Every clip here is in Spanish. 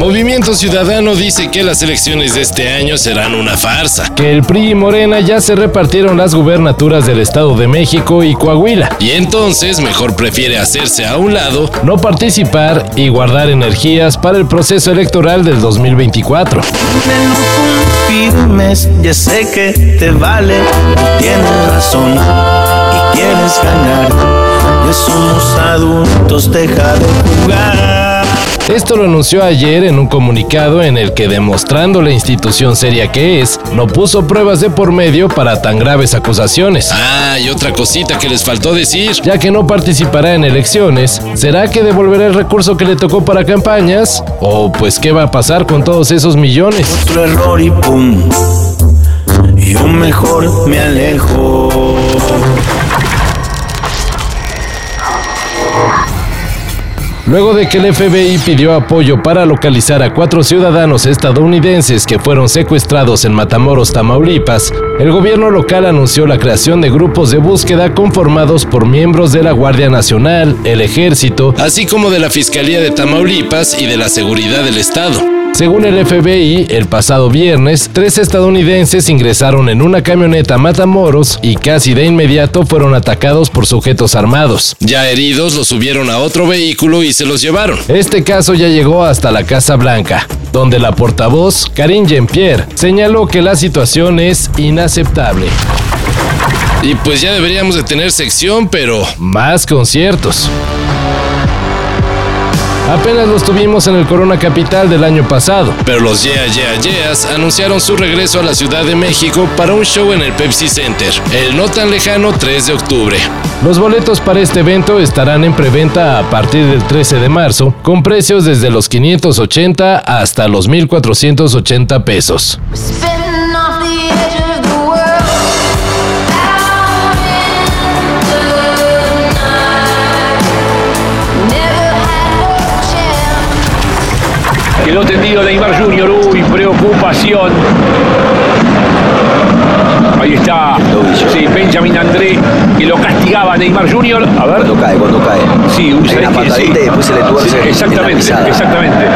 Movimiento Ciudadano dice que las elecciones de este año serán una farsa. Que el PRI y Morena ya se repartieron las gubernaturas del Estado de México y Coahuila. Y entonces mejor prefiere hacerse a un lado, no participar y guardar energías para el proceso electoral del 2024. ya sé que te vale, tienes razón y quieres ganar. Ya somos adultos, deja de jugar. Esto lo anunció ayer en un comunicado en el que, demostrando la institución seria que es, no puso pruebas de por medio para tan graves acusaciones. Ah, y otra cosita que les faltó decir. Ya que no participará en elecciones, ¿será que devolverá el recurso que le tocó para campañas? ¿O pues qué va a pasar con todos esos millones? Otro error y pum. Yo mejor me alejo. Luego de que el FBI pidió apoyo para localizar a cuatro ciudadanos estadounidenses que fueron secuestrados en Matamoros, Tamaulipas, el gobierno local anunció la creación de grupos de búsqueda conformados por miembros de la Guardia Nacional, el Ejército, así como de la Fiscalía de Tamaulipas y de la Seguridad del Estado. Según el FBI, el pasado viernes, tres estadounidenses ingresaron en una camioneta Matamoros y casi de inmediato fueron atacados por sujetos armados. Ya heridos los subieron a otro vehículo y se los llevaron. Este caso ya llegó hasta la Casa Blanca, donde la portavoz, Karine Jean-Pierre, señaló que la situación es inaceptable. Y pues ya deberíamos de tener sección, pero... Más conciertos. Apenas los tuvimos en el Corona Capital del año pasado. Pero los Yeah Yeah Yeahs anunciaron su regreso a la Ciudad de México para un show en el Pepsi Center, el no tan lejano 3 de octubre. Los boletos para este evento estarán en preventa a partir del 13 de marzo, con precios desde los 580 hasta los 1480 pesos. Quedó tendido Neymar Junior. Uy, preocupación. Ahí está. Sí, Benjamin André, que lo castigaba Neymar Junior. A ver. Cuando cae, cuando cae. Sí, una sí. y después se le tuerce. Sí, exactamente, exactamente.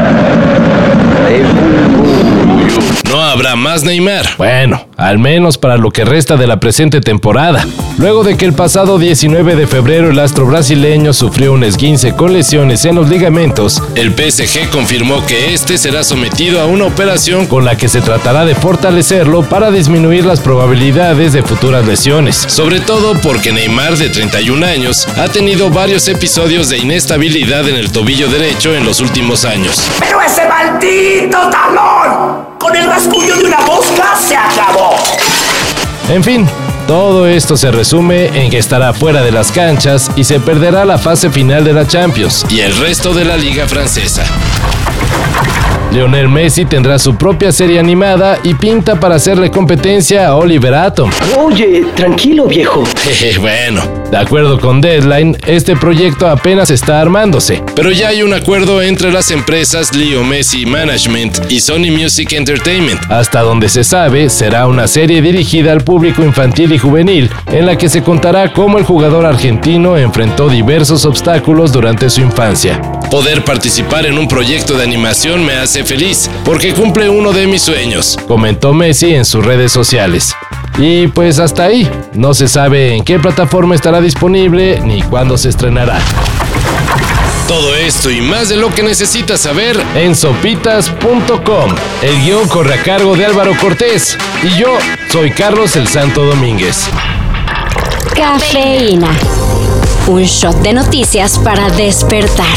No habrá más Neymar. Bueno, al menos para lo que resta de la presente temporada. Luego de que el pasado 19 de febrero el astro brasileño sufrió un esguince con lesiones en los ligamentos, el PSG confirmó que este será sometido a una operación con la que se tratará de fortalecerlo para disminuir las probabilidades de futuras lesiones. Sobre todo porque Neymar, de 31 años, ha tenido varios episodios de inestabilidad en el tobillo derecho en los últimos años. ¡Pero ese maldito talón! Con el rasguño de una mosca se acabó. En fin, todo esto se resume en que estará fuera de las canchas y se perderá la fase final de la Champions y el resto de la liga francesa. Lionel Messi tendrá su propia serie animada y pinta para hacerle competencia a Oliver Atom. Oye, tranquilo viejo. bueno, de acuerdo con Deadline, este proyecto apenas está armándose. Pero ya hay un acuerdo entre las empresas Leo Messi Management y Sony Music Entertainment. Hasta donde se sabe, será una serie dirigida al público infantil y juvenil, en la que se contará cómo el jugador argentino enfrentó diversos obstáculos durante su infancia. Poder participar en un proyecto de animación me hace feliz, porque cumple uno de mis sueños, comentó Messi en sus redes sociales. Y pues hasta ahí, no se sabe en qué plataforma estará disponible ni cuándo se estrenará. Todo esto y más de lo que necesitas saber en sopitas.com. El guion corre a cargo de Álvaro Cortés y yo soy Carlos el Santo Domínguez. Cafeína. Un shot de noticias para despertar.